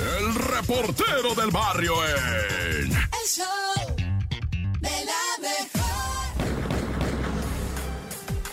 el reportero del barrio en... El show de la mejor.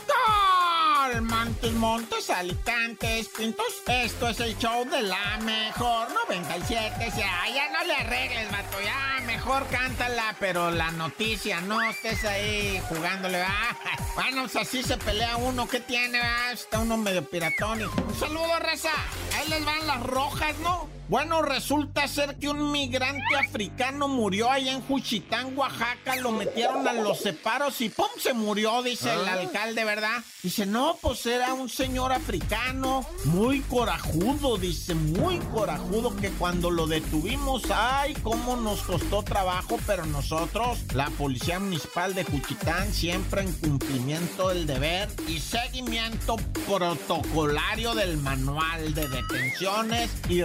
Gol, Montes, Montes, Alicantes, Pintos. Esto es el show de la mejor 97. Ya, ya no le arregles, vato. Ya, mejor cántala, pero la noticia, no estés ahí jugándole, ¿verdad? Bueno, pues así se pelea uno. ¿Qué tiene, verdad? Está uno medio piratón. Un saludo, raza. Ahí les van las rojas, ¿no? Bueno, resulta ser que un migrante africano murió allá en Juchitán, Oaxaca. Lo metieron a los separos y ¡pum! se murió, dice el alcalde, ¿verdad? Dice, no, pues era un señor africano muy corajudo, dice, muy corajudo, que cuando lo detuvimos, ay, cómo nos costó trabajo, pero nosotros, la Policía Municipal de Juchitán, siempre en cumplimiento del deber y seguimiento protocolario del manual de detenciones y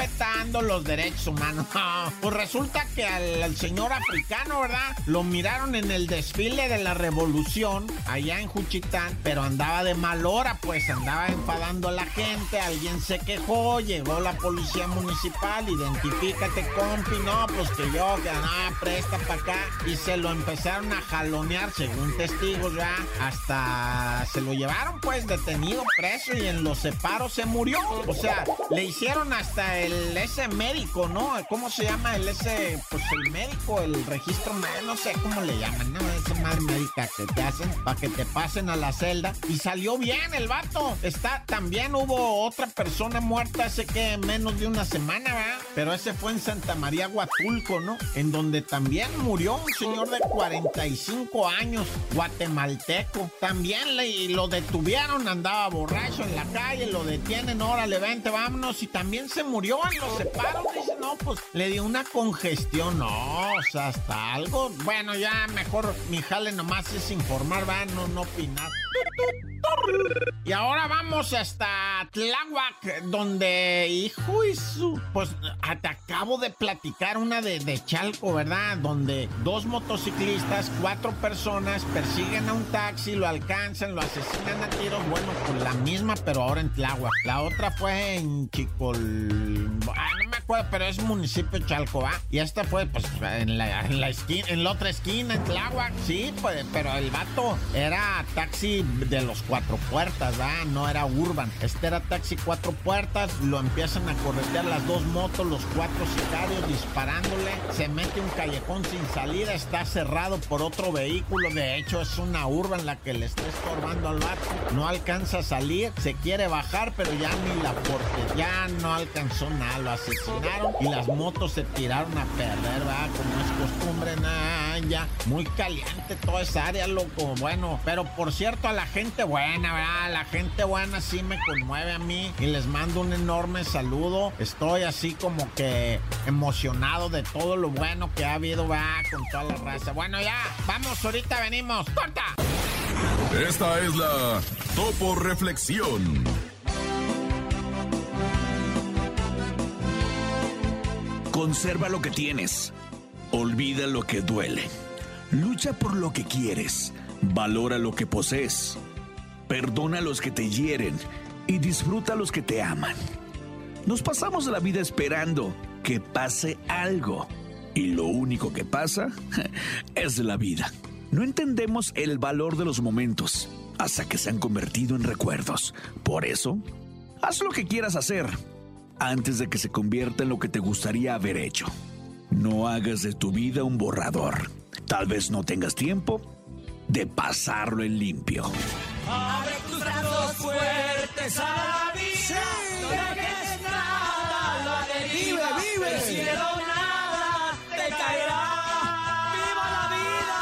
respetando los derechos humanos. Pues resulta que al, señor africano, ¿verdad? Lo miraron en el desfile de la revolución allá en Juchitán, pero andaba de mal hora, pues andaba enfadando a la gente, alguien se quejó, llegó la policía municipal, identifícate compi, no, pues que yo, que nada, presta para acá, y se lo empezaron a jalonear según testigos ya, hasta se lo llevaron pues detenido, preso, y en los separos se murió, o sea, le hicieron hasta el ese médico, ¿no? ¿Cómo se llama el ese, pues el médico, el registro, no sé cómo le llaman, ¿no? Esa madre médica que te hacen para que te pasen a la celda, y salió bien el vato, está, también hubo otra persona muerta hace que menos de una semana, ¿verdad? Pero ese fue en Santa María Huatulco, ¿no? En donde también murió un señor de 45 años, guatemalteco. También le, lo detuvieron, andaba borracho en la calle, lo detienen, órale, vente, vámonos. Y también se murió en los separos. Dice, no, pues le dio una congestión, no, o sea, hasta algo. Bueno, ya mejor mi jale nomás es informar, va, no, no opinar. Y ahora vamos hasta Tláhuac, donde, hijo y su... Pues te acabo de platicar una de, de, Chalco, ¿verdad? Donde dos motociclistas, cuatro personas persiguen a un taxi, lo alcanzan, lo asesinan a tiros. Bueno, pues la misma, pero ahora en Tláhuac. La otra fue en Chicol... No me acuerdo, pero es municipio de Chalco, ¿va? Y esta fue, pues, en la, en la esquina, en la otra esquina, en Tláhuac. Sí, pues, pero el vato era taxi de los cuatro puertas, ¿va? No era urban. Este era taxi cuatro puertas, lo empiezan a corretear las dos motos, los cuatro sicarios disparándole. Se mete un callejón sin salida, está cerrado por otro vehículo. De hecho, es una urban la que le está estorbando al vato. No alcanza a salir, se quiere bajar, pero ya ni la porte, ya no alcanzó Lo asesinaron y las motos se tiraron a perder, ¿va? Como es costumbre, nada, ya. Muy caliente toda esa área, loco. Bueno, pero por cierto, a la gente buena, ¿verdad? La gente buena sí me conmueve a mí y les mando un enorme saludo. Estoy así como que emocionado de todo lo bueno que ha habido, va con toda la raza. Bueno, ya, vamos, ahorita venimos. ¡Corta! Esta es la Topo Reflexión. Conserva lo que tienes. Olvida lo que duele. Lucha por lo que quieres. Valora lo que posees. Perdona a los que te hieren y disfruta a los que te aman. Nos pasamos la vida esperando que pase algo y lo único que pasa es la vida. No entendemos el valor de los momentos hasta que se han convertido en recuerdos. Por eso, haz lo que quieras hacer antes de que se convierta en lo que te gustaría haber hecho. No hagas de tu vida un borrador. Tal vez no tengas tiempo de pasarlo en limpio. Abre tus brazos fuertes a la vida. No dejes nada, lo adheriva. Vive, vive. El cielo nada te caerá. ¡Viva la vida!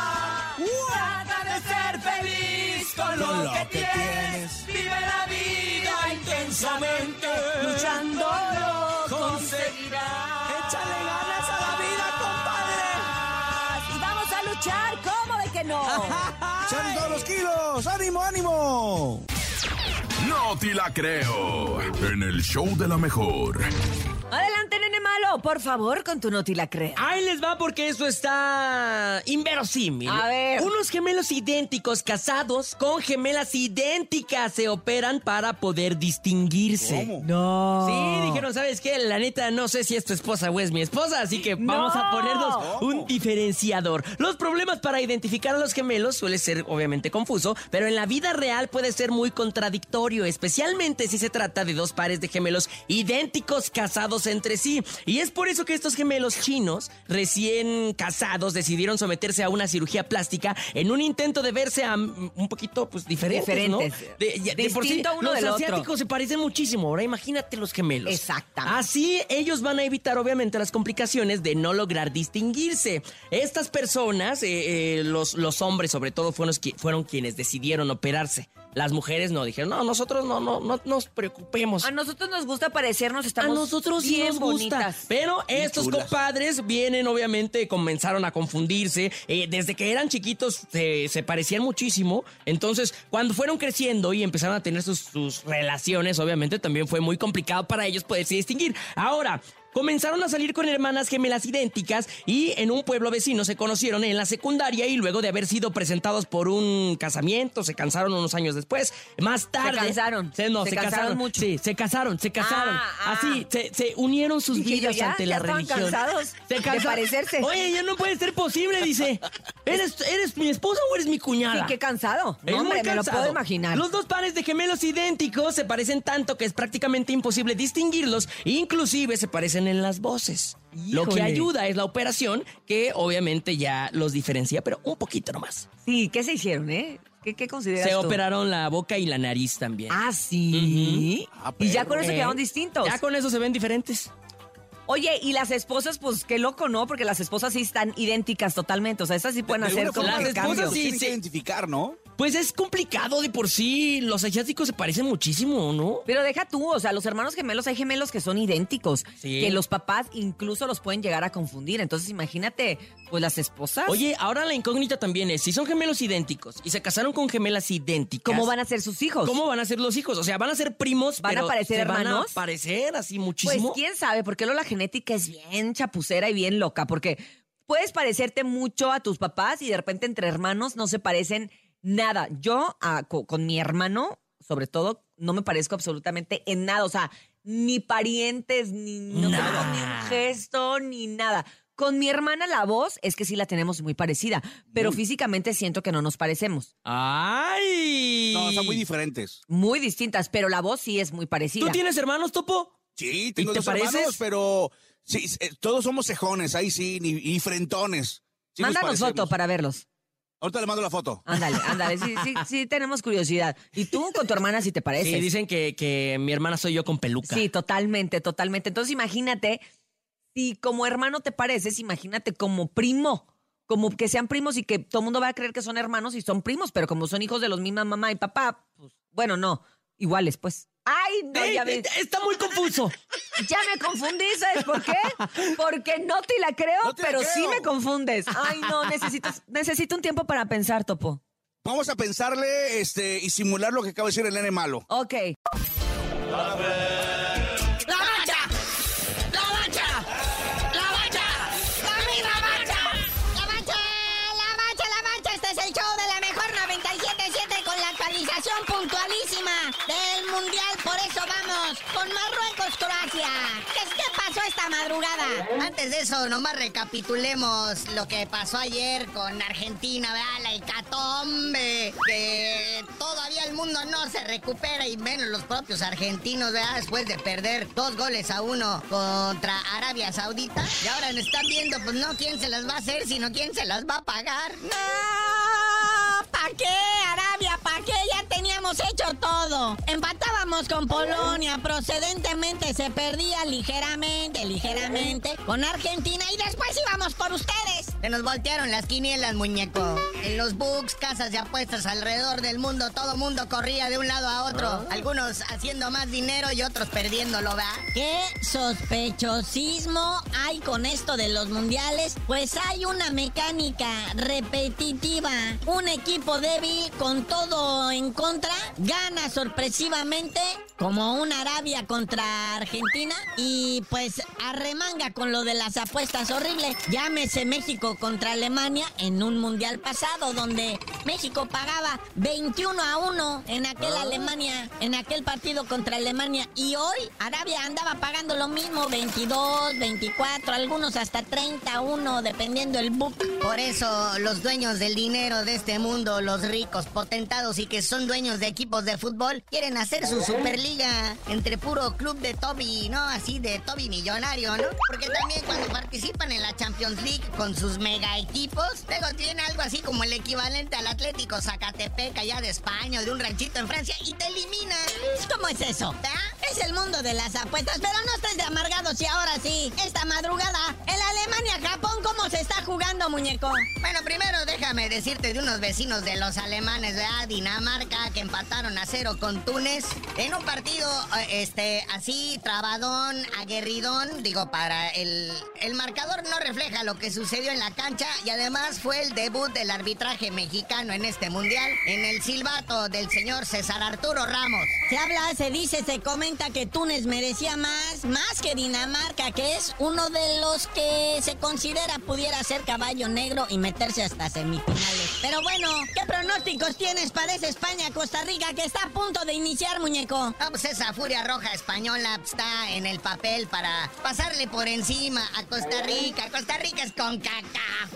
Trata de ser feliz con, lo, lo que, que tienes. La intensamente. Luchándolo conseguirás. Échale ganas a la vida, Y vamos a luchar, ¿cómo de que no? ¡Echan todos los kilos! ¡Ánimo, ánimo! No te la creo. En el show de la mejor. Adelante, nene malo. Por favor, con tu noti la crea. Ahí les va porque eso está inverosímil. A ver. Unos gemelos idénticos casados con gemelas idénticas se operan para poder distinguirse. ¿Cómo? No. Sí, dijeron, ¿sabes qué? La neta, no sé si es tu esposa o es mi esposa, así que vamos a ponernos un diferenciador. Los problemas para identificar a los gemelos suele ser obviamente confuso, pero en la vida real puede ser muy contradictorio, especialmente si se trata de dos pares de gemelos idénticos casados entre sí. Y es por eso que estos gemelos chinos, recién casados, decidieron someterse a una cirugía plástica en un intento de verse a, un poquito pues diferentes, Diferentes. ¿no? De, por sí, uno los del otro. asiáticos se parecen muchísimo. Ahora imagínate los gemelos. Exactamente. Así ellos van a evitar obviamente las complicaciones de no lograr distinguirse. Estas personas, eh, eh, los, los hombres sobre todo, fueron, fueron quienes decidieron operarse. Las mujeres no dijeron, no, nosotros no, no, no nos preocupemos. A nosotros nos gusta parecernos, A estamos nosotros sí bien nos gusta. bonitas. Pero estos compadres vienen, obviamente, comenzaron a confundirse. Eh, desde que eran chiquitos se, se parecían muchísimo. Entonces, cuando fueron creciendo y empezaron a tener sus, sus relaciones, obviamente también fue muy complicado para ellos poderse distinguir. Ahora. Comenzaron a salir con hermanas gemelas idénticas y en un pueblo vecino se conocieron en la secundaria y luego de haber sido presentados por un casamiento se cansaron unos años después. Más tarde. cansaron. Se, no, Se se, cansaron casaron mucho. Sí, se casaron, se casaron. Ah, ah. Así, se, se unieron sus vidas ya, ante ya la religión. cansados Se de cansa- parecerse. Oye, ya no puede ser posible, dice. ¿Eres, ¿Eres mi esposa o eres mi cuñada? Sí, qué cansado. No, hombre, me lo cansado. puedo imaginar. Los dos pares de gemelos idénticos se parecen tanto que es prácticamente imposible distinguirlos. Inclusive se parecen en las voces. Lo que ayuda es la operación, que obviamente ya los diferencia, pero un poquito nomás. Sí, ¿qué se hicieron, eh? ¿Qué, qué consideras Se tú? operaron la boca y la nariz también. Ah, sí. Ah, y ya con eso Eh, quedaron distintos. Ya con eso se ven diferentes. Oye, y las esposas, pues qué loco, ¿no? Porque las esposas sí están idénticas totalmente. O sea, esas sí pueden De hacer como las esposas cambios. sí, sí. identificar, ¿no? Pues es complicado de por sí. Los asiáticos se parecen muchísimo, ¿no? Pero deja tú, o sea, los hermanos gemelos, hay gemelos que son idénticos. Sí. Que los papás incluso los pueden llegar a confundir. Entonces, imagínate, pues las esposas. Oye, ahora la incógnita también es, si son gemelos idénticos y se casaron con gemelas idénticas... ¿cómo van a ser sus hijos? ¿Cómo van a ser los hijos? O sea, van a ser primos, ¿Van a parecer ¿se van hermanos? a parecer así Pues muchísimo? quién sabe, porque luego la genética es bien chapucera y bien loca, porque puedes parecerte mucho a tus papás y de repente entre hermanos no se parecen nada. Yo ah, co- con, mi hermano, sobre todo, no me parezco absolutamente en nada, o sea, ni parientes, ni, no Nada. tenemos ni un gesto, ni nada. Con mi hermana la voz es que sí la tenemos muy parecida, pero físicamente siento que no nos parecemos. ¡Ay! No, son muy diferentes. Muy distintas, pero la voz sí es muy parecida. ¿Tú tienes hermanos, Topo? Sí, tengo te dos pareces? hermanos, pero sí, eh, todos somos cejones, ahí sí, ni- y frentones. Sí nos Mándanos parecemos. foto para verlos. Ahorita le mando la foto. Ándale, ándale, sí, sí, sí tenemos curiosidad. ¿Y tú con tu hermana si te pareces? Sí, dicen que, que mi hermana soy yo con peluca. Sí, totalmente, totalmente. Entonces imagínate, si como hermano te pareces, imagínate como primo. Como que sean primos y que todo el mundo va a creer que son hermanos y son primos, pero como son hijos de los mismos mamá y papá, pues bueno, no, iguales pues. Ay, no, ya, ey, me, está muy confuso. ya me confundí, ¿sabes por qué? Porque no te la creo, No te la pero sí me confundes. Ay, no, necesito, necesito un tiempo para pensar, Topo. Vamos a pensarle este, y simular lo que acaba de decir el nene malo. Ok. Vamos con Marruecos, Croacia. ¿Qué, pasó esta madrugada? Antes de eso, nomás recapitulemos lo que pasó ayer con Argentina, ¿verdad? La hecatombe. Todavía el mundo no se recupera y menos los propios argentinos, ¿verdad? Después de perder dos goles a uno contra Arabia Saudita. Y ahora nos están viendo, pues no quién se las va a hacer, sino quién se las va a pagar. ¡No! ¿Para qué, Arabia? ¿Para qué? Ya teníamos hecho todo. Empatábamos con Polonia, procedentemente se perdía ligeramente, ligeramente con Argentina y después íbamos por ustedes. Se nos voltearon las quinielas, muñeco. En los books, casas de apuestas alrededor del mundo, todo mundo corría de un lado a otro. Algunos haciendo más dinero y otros perdiéndolo, ¿verdad? ¿Qué sospechosismo hay con esto de los mundiales? Pues hay una mecánica repetitiva. Un equipo débil con todo en contra gana sorpresivamente como una Arabia contra Argentina y pues arremanga con lo de las apuestas horrible. Llámese México contra Alemania en un mundial pasado donde México pagaba 21 a 1 en aquel Alemania, en aquel partido contra Alemania y hoy Arabia andaba pagando lo mismo, 22, 24, algunos hasta 31 dependiendo el book. Por eso los dueños del dinero de este mundo, los ricos, potentados y que son dueños de equipos de fútbol, quieren hacer su superliga entre puro club de Toby, ¿no? Así de Toby millonario, ¿no? Porque también cuando participan en la Champions League con sus mega equipos, luego tienen algo así como el equivalente al Atlético Zacatepec allá de España o de un ranchito en Francia y te eliminan. ¿Cómo es eso? ¿Ah? Es el mundo de las apuestas, pero no estés de amargados y ahora sí, esta madrugada, el Alemania-Japón, ¿cómo se está jugando, muñeco? Bueno, primero déjame decirte de unos vecinos de los alemanes, ¿verdad? Dinamarca, que empataron a cero con Túnez en un partido, eh, este, así, trabadón, aguerridón, digo, para el, el marcador no refleja lo que sucedió en la cancha y además fue el debut del arbitraje mexicano en este mundial, en el silbato del señor César Arturo Ramos. Se habla, se dice, se comenta que Túnez merecía más, más que Dinamarca, que es uno de los que se considera pudiera ser caballo negro y meterse hasta semifinales. Pero bueno, ¿qué pronósticos tienes para esa España-Costa Rica que está a punto de iniciar, muñeco? Ah, esa furia roja española está en el papel para pasarle por encima a Costa Rica. Costa Rica es con caca.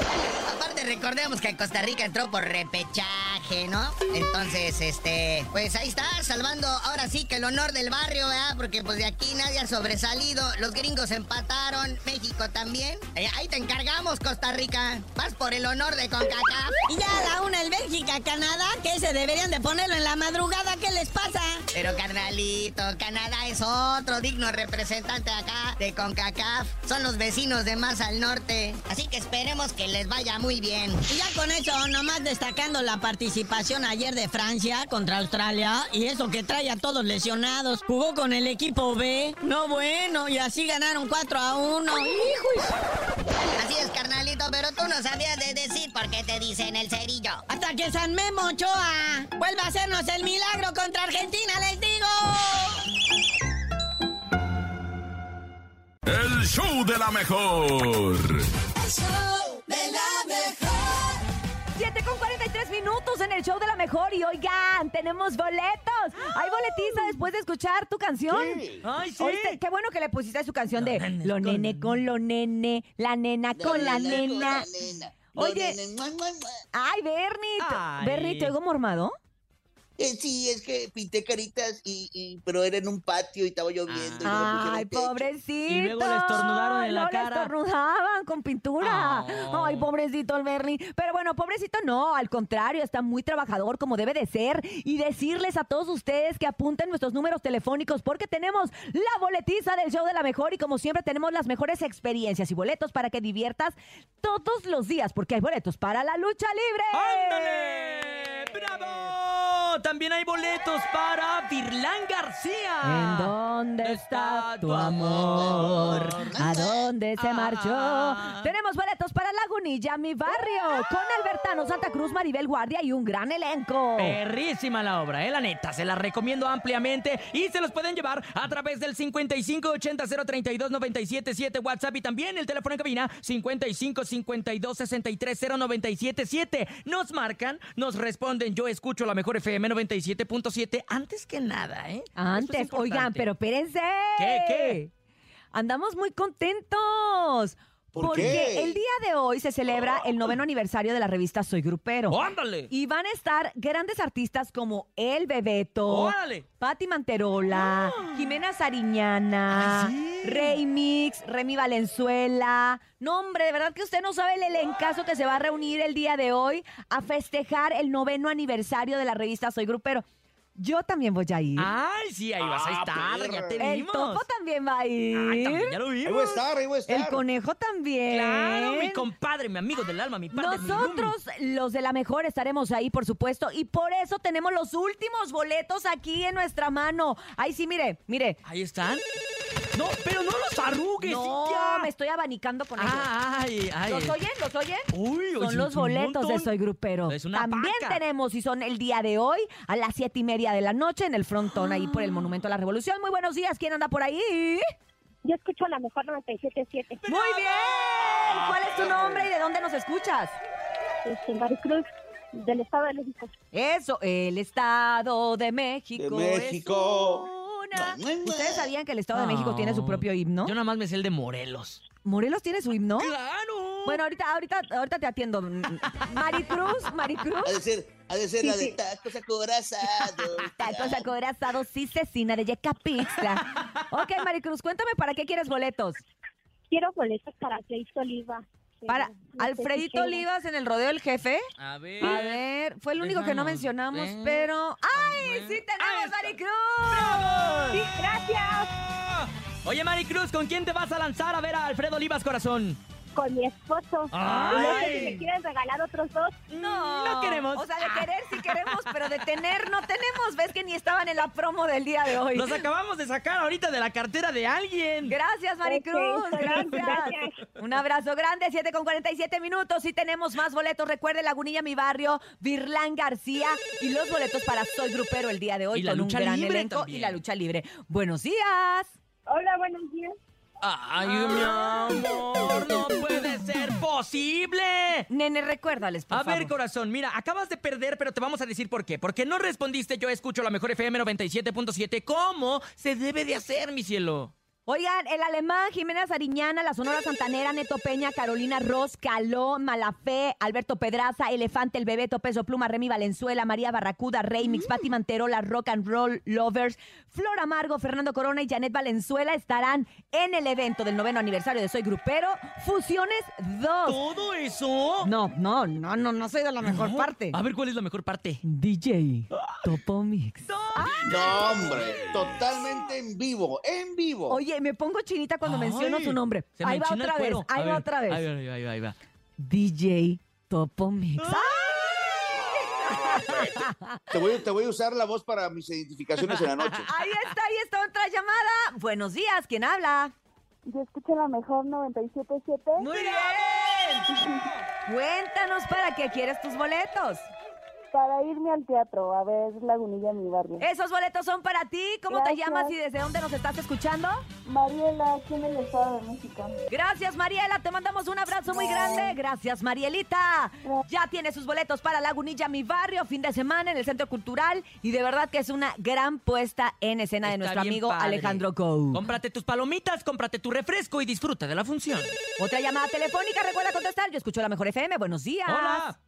Aparte, recordemos que Costa Rica entró por repechaje, ¿no? Entonces, este, pues ahí está, salvando ahora sí que el honor del barrio, ¿verdad? Porque pues de aquí nadie ha sobresalido. Los gringos empataron, México también. Eh, ahí te encargamos, Costa Rica. Vas por el honor de CONCACAF. Y ya a la una el Bélgica, Canadá, que se deberían de ponerlo en la madrugada, ¿qué les pasa? Pero carnalito, Canadá es otro digno representante acá de CONCACAF. Son los vecinos de más al norte. Así que esperemos que les vaya muy bien. Y ya con eso, nomás destacando la participación ayer de Francia contra Australia y eso que trae a todos lesionados. Jugó con el equipo B. No bueno, y así ganaron 4 a 1. ¡Hijo! Así es, carnalito, pero tú no sabías de decir por qué te dicen el cerillo. Hasta que San Memo Ochoa vuelva a hacernos el milagro contra Argentina, les digo. El show de la mejor. 7 con 43 minutos en el show de la mejor y oigan, tenemos boletos. Hay boletiza después de escuchar tu canción. Ay, sí. Oíste, qué bueno que le pusiste su canción de Lo nene con lo nene, la nena con la nena. Oye, ay, Bernie, Ay. Bernie, ¿te oigo mormado? Eh, sí, es que pinté caritas y, y- pero era en un patio y estaba lloviendo. y Ay, pobrecito. Y luego le estornudaron en la No, le cara. estornudaban con pintura. Oh. Ay, pobrecito el Bernie. Pero bueno, pobrecito no, al contrario, está muy trabajador como debe de ser. Y decirles a todos ustedes que apunten nuestros números telefónicos porque tenemos la boletiza del show de la mejor y como siempre tenemos las mejores experiencias y boletos para que diviertas todos los días porque hay boletos para la lucha libre. ¡Ándale! ¡Bravo! También hay boletos para Virlán García. ¿En dónde está tu amor? ¿A dónde se Ah. marchó? Tenemos boletos para Lagunilla, mi barrio, con Albertano, Santa Cruz, Maribel Guardia y un gran elenco. Perrísima la obra, eh, la neta, se la recomiendo ampliamente y se los pueden llevar a través del 5580-032-977 WhatsApp y también el teléfono en cabina 5552-630977. Nos marcan, nos responden, yo escucho la mejor FM 97.7 antes que nada, ¿eh? Es Antes, oigan, pero espérense. ¿Qué, qué? Andamos muy contentos. ¿Por porque qué? el día de hoy se celebra el noveno aniversario de la revista Soy Grupero. ¡Oh, ¡Ándale! Y van a estar grandes artistas como El Bebeto, ¡Órale! Patti Manterola, Jimena Sariñana, sí. Rey Mix, Remy Valenzuela. No, hombre, de verdad que usted no sabe el elencazo que se va a reunir el día de hoy a festejar el noveno aniversario de la revista Soy Grupero. Yo también voy a ir. ¡Ay, sí, ahí vas a Ah, estar! perra. ¡Ya te el vimos! Topo también va a ir. ¡Ay, también ya lo Ahí vimos! voy a estar, ahí voy a estar. el Conejo también. Claro, mi compadre, mi amigo del alma, mi padre. mi Nosotros, los de la mejor, estaremos ahí, por supuesto, y por eso tenemos los últimos boletos aquí en nuestra mano. Ahí sí, mire, mire. Ahí están. No, pero no los arrugues. No, ya. me estoy abanicando con ellos. Ay, ay. ¿Los oyen? ¿Los oyen? Uy, Son oye, los es un boletos de. Soy Grupero. Es una También paca. tenemos, y son el día de hoy, a las siete y media de la noche, en el frontón, ahí por el Monumento a la Revolución. Muy buenos días, ¿quién anda por ahí? Yo escucho la mejor 97.7. Muy bien. ¿Cuál es tu nombre y de dónde nos escuchas? Este, Maricruz, del Estado de México. Eso, el Estado de México. De es México. ¿Ustedes sabían que el Estado de México tiene su propio himno? Yo nada más me sé el de Morelos. ¿Morelos tiene su himno? ¡Claro! Bueno, ahorita, ahorita, ahorita te atiendo. Maricruz, Maricruz. Ha de ser, ha de ser la de tacos acorazados. Tacos acorazados y cecina de Yecapixtla. Ok, Maricruz, cuéntame para qué quieres boletos. Quiero boletos para Alfredito Oliva. Para Alfredito Olivas en el rodeo del jefe. A ver. A ver, fue el único que no mencionamos, pero. ¡Ay, sí tenemos. Maricruz! Sí, gracias. Oye, Maricruz, ¿con quién te vas a lanzar a ver a Alfredo Olivas, corazón? Con mi esposo. Ay. Y no sé si me quieren regalar otros dos. No, No queremos. O sea, de querer sí queremos, pero de tener no tenemos. Ves que ni estaban en la promo del día de hoy. Los acabamos de sacar ahorita de la cartera de alguien. Gracias, Maricruz. Gracias. gracias. Un abrazo grande, 7 con 47 minutos. Y tenemos más boletos. Recuerde Lagunilla, mi barrio, Virlán García. Y los boletos para Soy Grupero el día de hoy Y la con lucha un gran libre elenco también. y la lucha libre. Buenos días. Hola, buenos días. Ay, mi amor, no puede ser posible. Nene, recuérdales, por A ver, corazón, mira, acabas de perder, pero te vamos a decir por qué. Porque no respondiste, yo escucho la mejor FM 97.7. ¿Cómo se debe de hacer, mi cielo? Oigan, el alemán, Jimena Sariñana, la Sonora Santanera, Neto Peña, Carolina Ross, Caló, Malafé, Alberto Pedraza, Elefante, El Bebeto, Peso Pluma, Remy Valenzuela, María Barracuda, Remix, Pati Manterola, Rock and Roll Lovers, Flor Amargo, Fernando Corona y Janet Valenzuela estarán en el evento del noveno aniversario de Soy Grupero, Fusiones 2. ¿Todo eso? No, no, no, no, no soy de la mejor No. parte. A ver, ¿cuál es la mejor parte? DJ Topo Mix. No, hombre, totalmente en vivo, en vivo. Oye, me pongo chinita cuando menciono su nombre. se me Ahí va enchina el otra vez, cuero. ahí A va ver, otra vez. Ahí va, ahí va, ahí va, ahí va. DJ Topo Mix. Te voy, te voy a usar la voz para mis identificaciones en la noche. Ahí está, ahí está otra llamada. Buenos días, ¿quién habla? Yo escucho la mejor 97.7. Muy bien. Cuéntanos para qué quieres tus boletos. Para irme al teatro a ver Lagunilla, mi barrio. Esos boletos son para ti. ¿Cómo te llamas y desde dónde nos estás escuchando? Mariela, aquí en el Estado de México. Gracias, Mariela. Te mandamos un abrazo muy grande. Gracias, Marielita. Ya tiene sus boletos para Lagunilla, mi barrio, fin de semana en el Centro Cultural. Y de verdad que es una gran puesta en escena de nuestro amigo padre. Alejandro Cou. Cómprate tus palomitas, cómprate tu refresco y disfruta de la función. Otra llamada telefónica. Recuerda contestar. Yo escucho la mejor FM. Buenos días. Hola.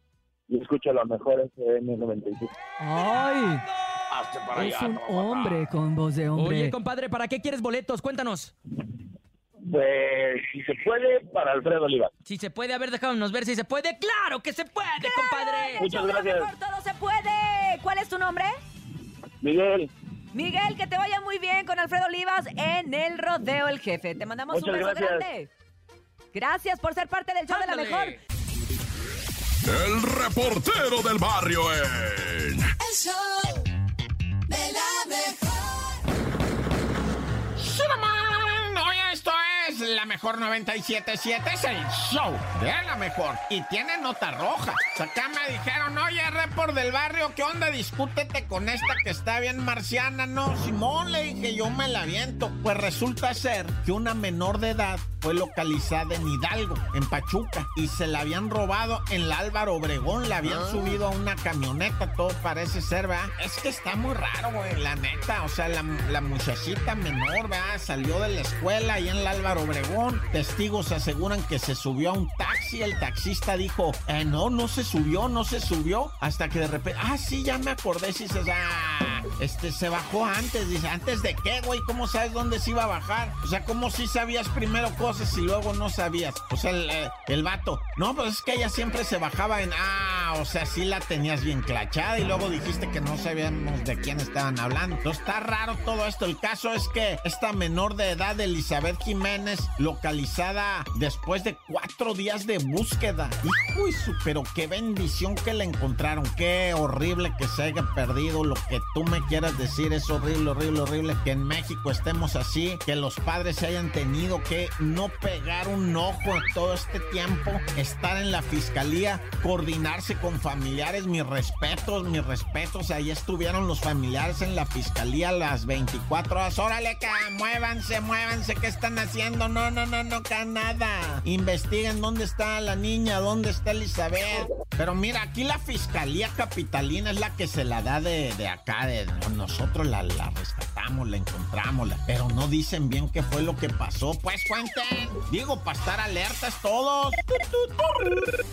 Yo escucho la mejor FM 97. Ay, Hazte para es allá, un no, papá. hombre con voz de hombre. Oye, compadre, ¿para qué quieres boletos? Cuéntanos. Pues, si se puede, para Alfredo Oliva. Si se puede, a ver, déjanos ver si se puede. ¡Claro que se puede, compadre! El Muchas show de lo gracias. mejor, todo se puede. ¿Cuál es tu nombre? Miguel, Miguel, que te vaya muy bien con Alfredo Olivas en el Rodeo El Jefe. Te mandamos un beso gracias. grande. Gracias por ser parte del show de la mejor. El reportero del barrio en... El show de la mejor. La mejor 97.7, es el show de la mejor. Y tiene nota roja. O sea, acá me dijeron, oye, report del barrio, ¿qué onda? Discútete con esta que está bien marciana. No, Simón, le dije, yo me la aviento. Pues resulta ser que una menor de edad fue localizada en Hidalgo, en Pachuca, y se la habían robado en la Álvaro Obregón. La habían subido a una camioneta, todo parece ser, ¿verdad? Es que está muy raro, güey, la neta. O sea, la, la muchachita menor, ¿verdad? Salió de la escuela ahí en la Álvaro Obregón. Testigos aseguran que se subió a un taxi. El taxista dijo, eh, no, no se subió, no se subió. Hasta que de repente, ah, sí, ya me acordé. Sí, se, ah, este, se bajó antes. Dice, ¿antes de qué, güey? ¿Cómo sabes dónde se iba a bajar? O sea, ¿cómo si sabías primero cosas y luego no sabías? O sea, el, eh, el vato, no, pues es que ella siempre se bajaba en, ah, O sea, sí la tenías bien clachada y luego dijiste que no sabíamos de quién estaban hablando. Entonces está raro todo esto. El caso es que esta menor de edad, Elizabeth Jiménez, localizada después de cuatro días de búsqueda. Hijo pero qué bendición que la encontraron. Qué horrible que se haya perdido. Lo que tú me quieras decir es horrible, horrible, horrible. Que en México estemos así, que los padres se hayan tenido que no pegar un ojo todo este tiempo, estar en la fiscalía, coordinarse con familiares. Mis respetos, mis respetos. Ahí estuvieron los familiares en la fiscalía las 24 horas. Órale, acá, muévanse, muévanse. ¿Qué están haciendo? No, no, no, no, acá nada. Investiguen dónde está la niña, dónde está Elizabeth. Pero mira, aquí la fiscalía capitalina es la que se la da de, de acá, de nosotros la, la rescatamos, la encontramos, la- pero no dicen bien qué fue lo que pasó. Pues cuenten, digo, para estar alertas todos.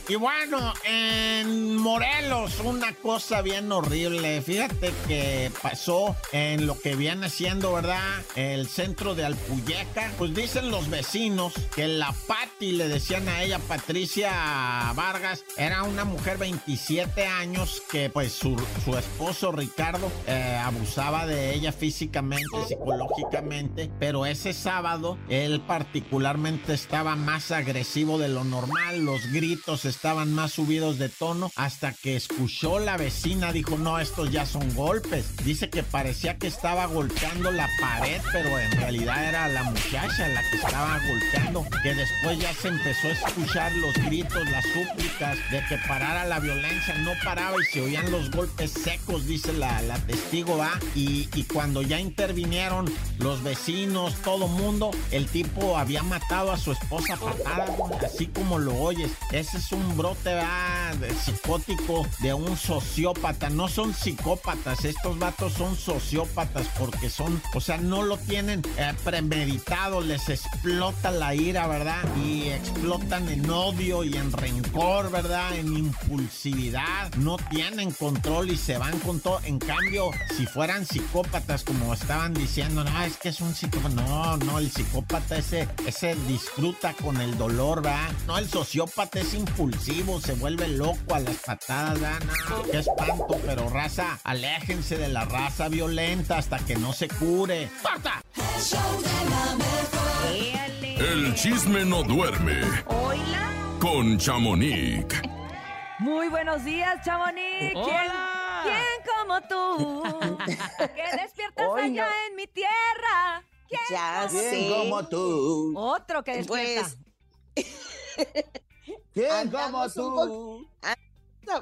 Y bueno, en Morelos, una cosa bien horrible. Fíjate que pasó en lo que viene siendo, ¿verdad? El centro de Alpuyeca. Pues dicen los vecinos que la Patti, le decían a ella, Patricia Vargas, era una mujer 27 años que pues su, esposo Ricardo eh, abusaba de ella físicamente, psicológicamente, pero ese sábado él particularmente estaba más agresivo de lo normal, los gritos estaban más subidos de tono, hasta que escuchó la vecina, dijo, no, estos ya son golpes. Dice que parecía que estaba golpeando la pared, pero en realidad era la muchacha la que estaba golpeando, que después ya se empezó a escuchar los gritos, las súplicas de que parara la violencia, no paraba y se oían los golpes secos, dice la, la testigo, va, y, y cuando ya intervinieron los vecinos, todo mundo, el tipo había matado a su esposa a patadas, güey, así como lo oyes. Ese es un brote ¿verdad? de psicótico de un sociópata. No son psicópatas, estos vatos son sociópatas porque son, o sea, no lo tienen eh, premeditado, les explota la ira, ¿verdad? Y explotan en odio y en rencor, ¿verdad? En impulsividad. No tienen control y se van con todo. En cambio, si fueran psicópatas, como estaban diciendo, no, es que es un psicópata. No, no, el psicópata ese, ese disfruta con el dolor, ¿verdad? No, el sociópata es impulsivo, se vuelve loco a las patadas, ¿verdad? No, qué espanto, pero raza, aléjense de la raza violenta hasta que no se cure. ¡Corta! El chisme no duerme Hola. con Chamonix. Muy buenos días, Chamonix. ¿Quién, Hola. quién como tú? que despiertas Hoy allá no. en mi tierra. ¿Quién Ya como sé. tú? como tú. Otro que despierta. Pues, ¿Quién como Andamos tú?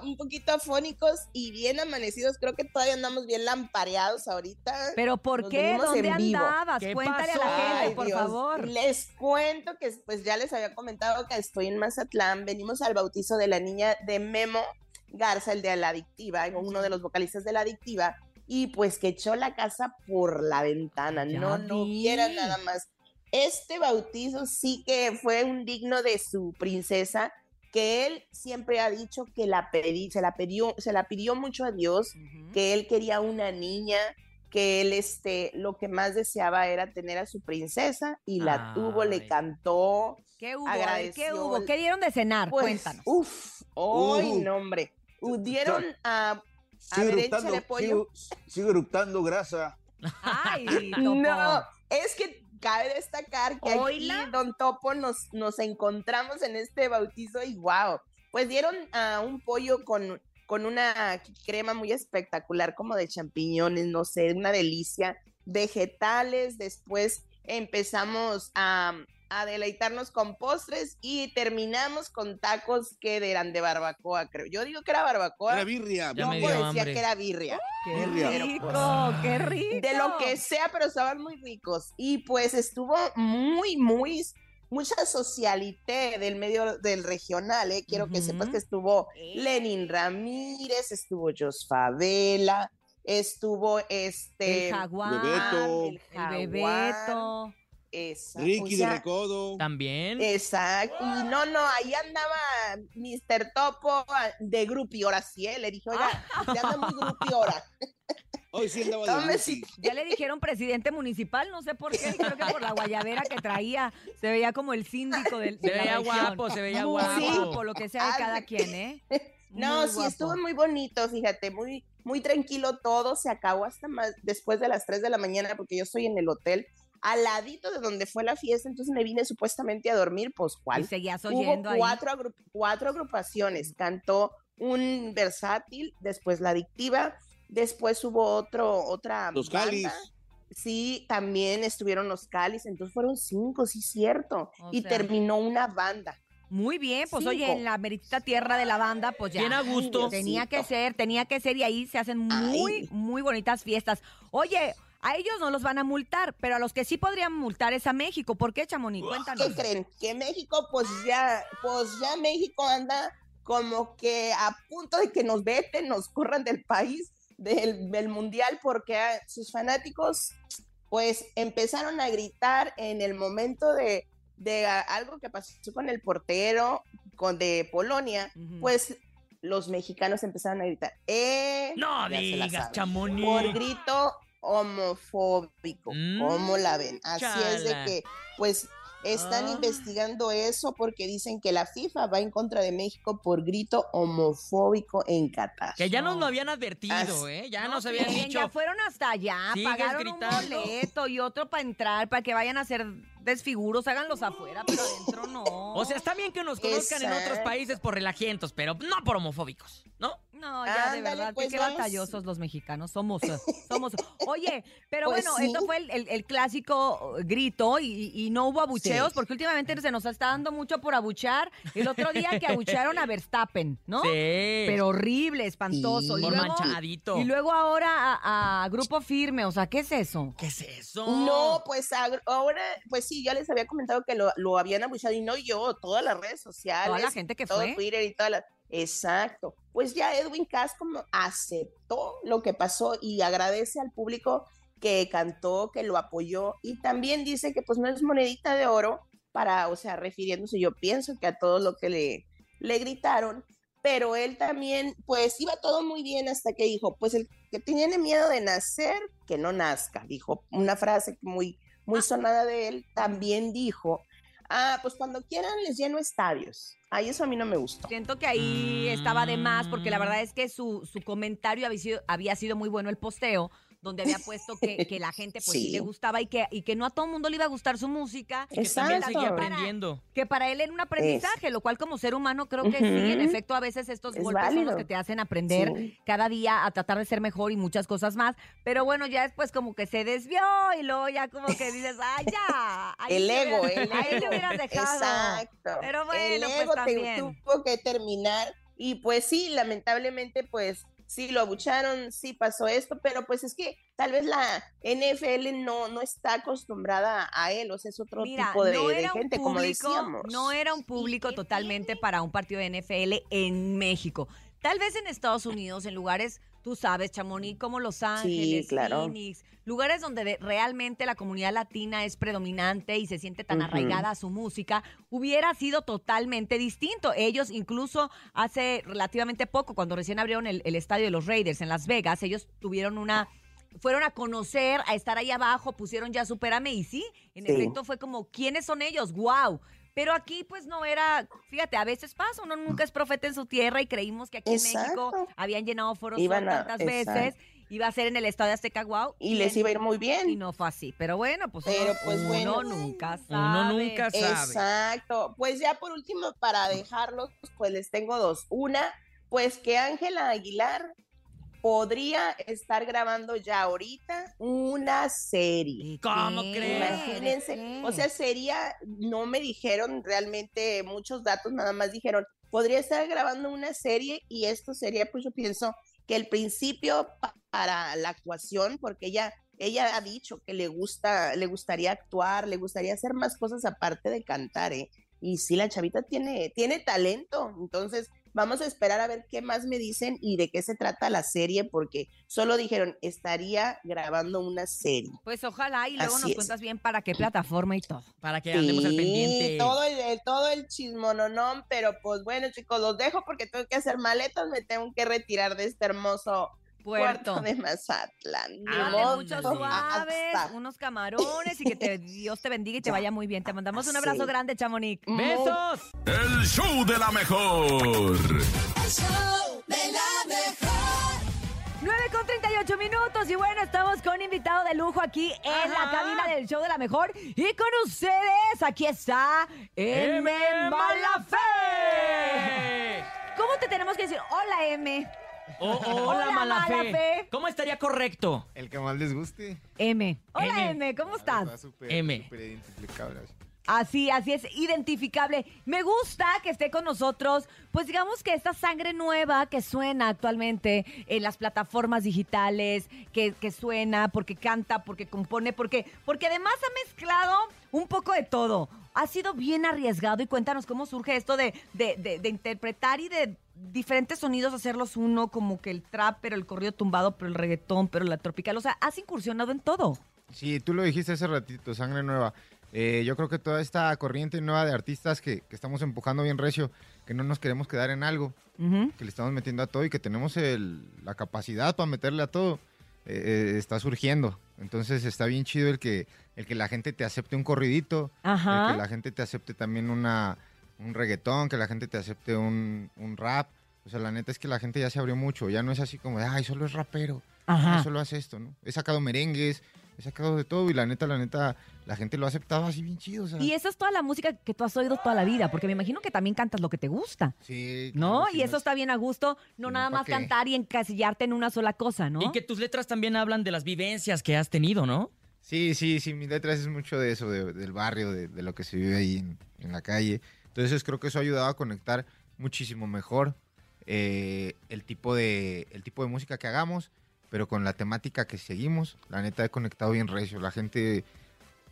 Un poquito afónicos y bien amanecidos. Creo que todavía andamos bien lampareados ahorita. ¿Pero por Nos qué? ¿Dónde andabas? ¿Qué Cuéntale pasó? a la gente, Ay, por Dios. favor. Les cuento que pues ya les había comentado que estoy en Mazatlán. Venimos al bautizo de la niña de Memo Garza, el de la adictiva, uno de los vocalistas de la adictiva. Y pues que echó la casa por la ventana. Ya no, no vi. hubiera nada más. Este bautizo sí que fue un digno de su princesa, que él siempre ha dicho que la pedí, se la pidió, se la pidió mucho a Dios, que él quería una niña, que él este, lo que más deseaba era tener a su princesa y la tuvo, le cantó. ¿Qué hubo? ¿Qué hubo? ¿Qué dieron de cenar? Pues, Cuéntanos. Uf, ¡ay, Uh. no, hombre! Dieron a... A Sigue ver, eructando, pollo. sigue, sigue eructando grasa. Ay. No, es que cabe destacar que Oíla. aquí, Don Topo, nos, nos encontramos en este bautizo y wow, pues dieron a un pollo con, con una crema muy espectacular, como de champiñones, no sé, una delicia, vegetales, después empezamos a, a deleitarnos con postres y terminamos con tacos que eran de barbacoa, creo. Yo digo que era barbacoa. Era birria. Dio decía hambre. que era birria. ¡Qué Birria. rico! ¡Qué rico! De lo que sea, pero estaban muy ricos. Y pues estuvo muy, muy, mucha socialité del medio del regional, ¿eh? Quiero que sepas que estuvo Lenin Ramírez, estuvo Jos Favela, estuvo este... El jaguar. Bebeto. el El jaguar, bebeto. Ricky o sea, de Recodo. También. Exacto. Y no, no, ahí andaba Mr. Topo ah, de grupi, ahora sí, ¿eh? Le dije, oiga, ya anda muy grupi ahora. Hoy sí andaba de Ya le dijeron presidente municipal, no sé por qué, creo que por la guayabera que traía, se veía como el síndico del Se de la veía guapo, se veía guapo. guapo, lo que sea de Ah, cada sí. quien, ¿eh? No, Muy sí, guapo. estuvo muy bonito, fíjate, muy, muy tranquilo todo, se acabó hasta más después de las 3 de la mañana porque yo estoy en el hotel al ladito de donde fue la fiesta, entonces me vine supuestamente a dormir, pues Y cuál. seguías Hubo oyendo ahí. cuatro, agru- cuatro agrupaciones, cantó un versátil, después la adictiva, después hubo otro, otra Los banda. Cáliz. Sí, también estuvieron los Cáliz, entonces fueron cinco, sí, cierto. O y sea, terminó una banda. Muy bien, pues oye, en la meritita tierra de la banda, pues ya. Bien a gusto. Tenía que ser, tenía que ser y ahí se hacen muy, Ay. muy bonitas fiestas. Oye, a ellos no los van a multar, pero a los que sí podrían multar es a México. ¿Por qué, Chamonix? Cuéntanos. ¿Qué creen? Que México, pues ya, pues ya México anda como que a punto de que nos veten, nos corran del país, del, del mundial, porque ah, sus fanáticos, pues empezaron a gritar en el momento de, de algo que pasó con el portero con, de Polonia, pues los mexicanos empezaron a gritar, ¡eh! No digas. Chamonix. Por grito homofóbico, Mm, ¿cómo la ven? Así es de que, pues, están Ah. investigando eso porque dicen que la FIFA va en contra de México por grito homofóbico en Qatar. Que ya nos lo habían advertido, As- ¿eh? Ya No, nos habían bien, dicho. Ya fueron hasta allá, pagaron gritando. un boleto y otro para entrar, para que vayan a hacer desfiguros, háganlos afuera, pero adentro no. O sea, está bien que nos conozcan en otros países por relajientos, pero no por homofóbicos, ¿no? No, ya de verdad, que pues qué vamos. batallosos los mexicanos somos. eh, somos. Oye, pero Pues bueno, sí. esto fue el, el- el clásico eh, grito y, y no hubo abucheos, Sí. porque últimamente se nos está dando mucho por abuchar. El otro día que abucharon a Verstappen, ¿no? Sí. Pero horrible, espantoso. Sí. Y por luego, manchadito. y luego ahora a, a Grupo Firme, o sea, ¿qué es eso? ¿Qué es eso? No, pues ahora, pues sí, ya les había comentado que lo, lo habían abuchado y no yo, todas las redes sociales. Toda la gente que todo fue. Twitter y todas las... Exacto. Pues ya Edwin Cass como aceptó lo que pasó y agradece al público que cantó, que lo apoyó y también dice que pues no es monedita de oro para, o sea, refiriéndose yo pienso que a todo lo que le, le gritaron, pero él también pues iba todo muy bien hasta que dijo, pues el que tiene miedo de nacer, que no nazca, dijo una frase muy, muy sonada de él, también dijo, ah, pues cuando quieran les lleno estadios. Ay, eso a mí no me gustó. Siento que ahí estaba de más, porque la Mm. verdad es que su, su comentario había sido, había sido muy bueno el posteo, donde había puesto que, que la gente pues sí. Sí. le gustaba y que, y que no a todo el mundo le iba a gustar su música. Que también Exacto. seguía Para- aprendiendo. Que para él era un aprendizaje, lo cual como ser humano creo que sí, en efecto, a veces estos Es golpes son los que te hacen aprender Sí. cada día a tratar de ser mejor y muchas cosas más. Pero bueno, ya después como que se desvió y luego ya como que dices, ¡ay, ya! ahí El ego, hubieras- el Ahí le ego. hubieras dejado. Exacto. Pero bueno, el pues ego te- también. tuvo que terminar y pues sí, lamentablemente pues sí lo abucharon, sí pasó esto, pero pues es que tal vez la NFL no, no está acostumbrada a él, o sea, es otro Mira, tipo de, no de era gente, un como decíamos. no era un público totalmente para un partido de NFL en México. Tal vez en Estados Unidos, en lugares, tú sabes, Chamonix, como Los Ángeles, claro. Phoenix, lugares donde de- realmente la comunidad latina es predominante y se siente tan arraigada a su música, hubiera sido totalmente distinto. Ellos incluso hace relativamente poco, cuando recién abrieron el, el estadio de los Raiders en Las Vegas, ellos tuvieron una fueron a conocer, a estar ahí abajo, pusieron ya Supérame y sí, en Sí. efecto fue como, ¿quiénes son ellos? ¡Wow! Pero aquí pues no era, fíjate, a veces pasa, uno nunca es profeta en su tierra y creímos que aquí en México habían llenado foros Iban a- tantas exacto. veces, iba a ser en el Estadio Azteca, wow. Y les iba a ir muy Y bien. no fue así, pero bueno, pues, Pero, uno, pues, uno bueno. nunca sabe. Uno nunca sabe. Exacto. Pues ya por último, para dejarlos, pues les tengo dos. Una, pues que Ángela Aguilar podría estar grabando ya ahorita una serie. ¿Cómo crees? Imagínense, ¿De o sea, sería, no me dijeron realmente muchos datos, nada más dijeron, podría estar grabando una serie y esto sería, pues yo pienso que el principio pa- para la actuación, porque ella, ella ha dicho que le gusta, le gustaría actuar, le gustaría hacer más cosas aparte de cantar, ¿eh? Y sí, la chavita tiene, tiene talento, entonces vamos a esperar a ver qué más me dicen y de qué se trata la serie, porque solo dijeron, estaría grabando una serie. Pues ojalá y luego Así nos es. cuentas bien para qué plataforma y todo. Para que andemos al pendiente. Todo el, el- todo el chismononón, pero pues bueno, chicos, los dejo porque tengo que hacer maletas, me tengo que retirar de este hermoso Puerto. de Mazatlán. Modo. muchos suaves, Hasta. unos camarones y que te, Dios te bendiga y te vaya muy bien. Te mandamos un abrazo Sí. grande, Chamonix. ¡Besos! El show de la mejor. 9 con 38 minutos y bueno, estamos con invitado de lujo aquí en la cabina del show de la mejor y con ustedes aquí está M. Malafe. ¿Cómo te tenemos que decir? Hola M. Oh, hola, Hola, Malafe. Malafe. ¿Cómo estaría correcto? El que más les guste. M. Hola M. M, ¿cómo Está estás? súper, M. súper identificable. Así, así es, identificable. Me gusta que esté con nosotros, pues digamos que esta sangre nueva que suena actualmente en las plataformas digitales, que, que suena porque canta, porque compone, porque, porque además ha mezclado un poco de todo. Ha sido bien arriesgado y cuéntanos cómo surge esto de, de, de- de interpretar y de diferentes sonidos hacerlos uno, como que el trap, pero el corrido tumbado, pero el reggaetón, pero la tropical. O sea, has incursionado en todo. Sí, tú lo dijiste hace ratito, sangre nueva. Eh, yo creo que toda esta corriente nueva de artistas que, que estamos empujando bien recio, que no nos queremos quedar en algo, que le estamos metiendo a todo y que tenemos el- la capacidad para meterle a todo, eh, eh, está surgiendo. Entonces está bien chido el que, el que la gente te acepte un corridito, Ajá. el que la gente te acepte también una, un reggaetón, que la gente te acepte un, un rap. O sea, la neta es que la gente ya se abrió mucho, ya no es así como de, ay, solo es rapero, Ajá. ay, solo hace esto, ¿no? He sacado merengues, he sacado de todo y la neta, la neta, la gente lo ha aceptado así bien chido, o sea. Y esa es toda la música que tú has oído toda la vida, porque me imagino que también cantas lo que te gusta, Sí, ¿no? claro, y eso está bien a gusto, no no, nada ¿pa' más qué? cantar y encasillarte en una sola cosa, ¿no? Y que tus letras también hablan de las vivencias que has tenido, ¿no? Sí, sí, sí, mis letras es mucho de eso, de- del barrio, de, de lo que se vive ahí en, en la calle. Entonces creo que eso ha ayudado a conectar muchísimo mejor eh, el, tipo de, el tipo de música que hagamos, pero con la temática que seguimos. La neta he conectado bien recio, la gente,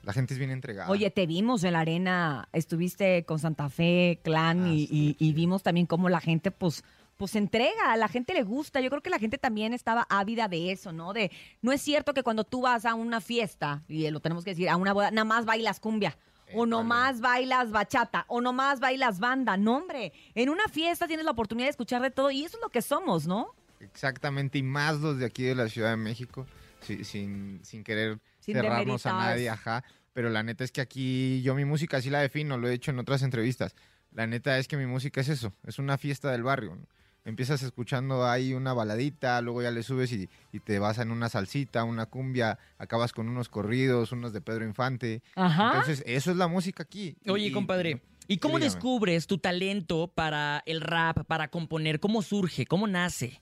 la gente es bien entregada. Oye, te vimos en la arena, estuviste con Santa Fe, Clan, Ah, y, sí. y- y vimos también cómo la gente, pues, pues entrega, a la gente le gusta. Yo creo que la gente también estaba ávida de eso, ¿no? De, no es cierto que cuando tú vas a una fiesta, y lo tenemos que decir, a una boda, nada más bailas cumbia. O nomás bailas bachata, o nomás bailas banda. No, hombre, en una fiesta tienes la oportunidad de escuchar de todo y eso es lo que somos, ¿no? Exactamente, y más los de aquí de la Ciudad de México, si- sin, sin querer Sin cerrarnos a nadie, ajá. Pero la neta es que aquí yo mi música sí la defino, lo he hecho en otras entrevistas. La neta es que mi música es eso, es una fiesta del barrio. ¿no? Empiezas escuchando ahí una baladita, luego ya le subes y, y te vas en una salsita, una cumbia, acabas con unos corridos, unos de Pedro Infante. Ajá. Entonces, eso es la música aquí. Oye, y- compadre, ¿y cómo dígame. descubres tu talento para el rap, para componer? ¿Cómo surge? ¿Cómo nace?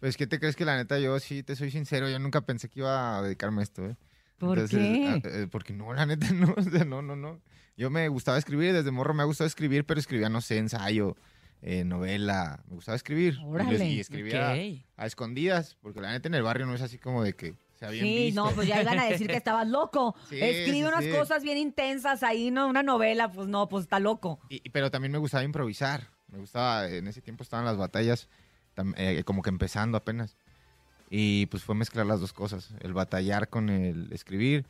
Pues, ¿qué te crees que la neta yo sí te soy sincero? Yo nunca pensé que iba a dedicarme a esto, ¿eh? ¿Por Entonces, qué? ah, eh, porque no, la neta no, o sea, no, no, no. Yo me gustaba escribir, desde morro me ha gustado escribir, pero escribía, no sé, ensayo, eh, novela, me gustaba escribir. Órale. Y, escribía Ok. a escondidas, porque la neta en el barrio no es así como de que sea bien Sí, visto. no, pues ya iban a decir que estabas loco. Sí, Escribe sí, unas sí. cosas bien intensas ahí, ¿no? Una novela, pues no, pues está loco. Y- pero también me gustaba improvisar. Me gustaba, en ese tiempo estaban las batallas eh, como que empezando apenas. Y pues fue mezclar las dos cosas, el batallar con el escribir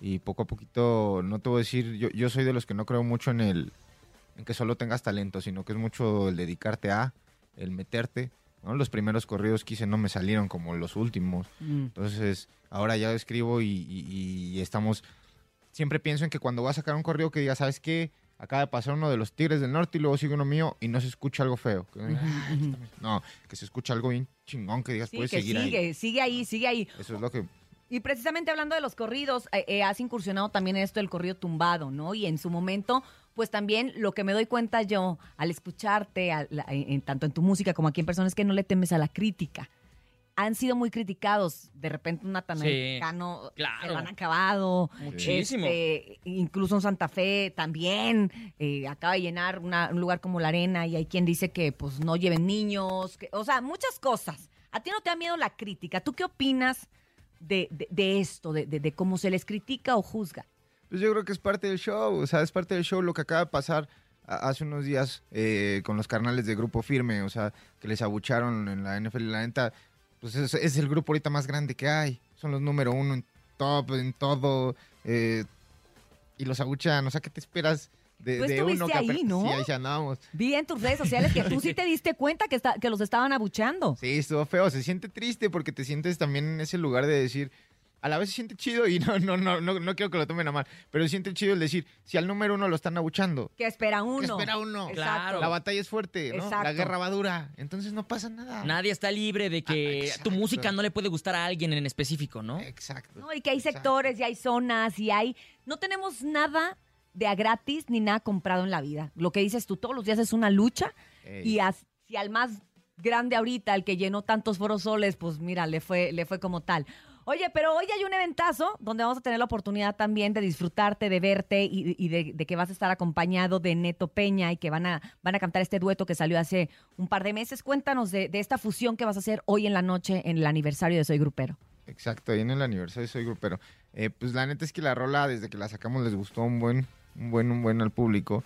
y poco a poquito, no te voy a decir, yo, yo soy de los que no creo mucho en el en que solo tengas talento, sino que es mucho el dedicarte a, el meterte. ¿no? Los primeros corridos que hice no me salieron como los últimos. Mm. Entonces, ahora ya escribo y, y- y estamos. Siempre pienso en que cuando voy a sacar un corrido que diga, ¿sabes qué? Acaba de pasar uno de los Tigres del Norte y luego sigue uno mío y no se escucha algo feo. No, que se escucha algo bien chingón que digas, Sí, puedes que seguir sigue, ahí. sigue ahí, sigue ahí. Eso es lo que. Y precisamente hablando de los corridos, eh, eh, has incursionado también en esto del corrido tumbado, ¿no? Y en su momento, pues también lo que me doy cuenta yo al escucharte, al- la- en, tanto en tu música como aquí en persona, es que no le temes a la crítica. Han sido muy criticados. De repente un Natanael Sí, Cano claro. se lo han acabado. Muchísimo. Este, incluso en Santa Fe también eh, acaba de llenar una- un lugar como la arena y hay quien dice que pues no lleven niños, que- o sea, muchas cosas. ¿A ti no te da miedo la crítica? ¿Tú qué opinas de, de- de esto, de, de- de cómo se les critica o juzga? Pues yo creo que es parte del show, o sea, es parte del show lo que acaba de pasar hace unos días eh, con los carnales de Grupo Firme, o sea, que les abucharon en la NFL. La neta, pues es, es el grupo ahorita más grande que hay. Son los número uno en top, en todo. eh, y los abuchan, o sea, ¿qué te esperas? de, Tú de uno que ahí, ¿no? Sí, ahí sí andábamos. Vi en tus redes sociales que tú sí te diste cuenta que, está, que los estaban abuchando. Sí, estuvo feo. Se siente triste porque te sientes también en ese lugar de decir. A la vez se siente chido y no, no, no, no, no quiero que lo tomen a mal, pero se siente chido el decir, si al número uno lo están abuchando, Que espera uno. ¿qué espera uno? Exacto. La batalla es fuerte, ¿no? Exacto. La guerra va dura, entonces no pasa nada. Nadie está libre de que Ah, tu música no le puede gustar a alguien en específico, ¿no? Exacto. No, y que hay sectores y hay zonas y hay... No tenemos nada de a gratis ni nada comprado en la vida. Lo que dices tú, todos los días es una lucha Ey. y as- si al más grande ahorita, el que llenó tantos foros soles, pues mira, le fue, le fue como tal. Oye, pero hoy hay un eventazo donde vamos a tener la oportunidad también de disfrutarte, de verte y, y de, de que vas a estar acompañado de Neto Peña y que van a, van a cantar este dueto que salió hace un par de meses. Cuéntanos de, de esta fusión que vas a hacer hoy en la noche en el aniversario de Soy Grupero. Exacto, ahí en el aniversario soy grupero. Eh, pues la neta es que la rola, desde que la sacamos, les gustó un buen, un buen, un buen al público.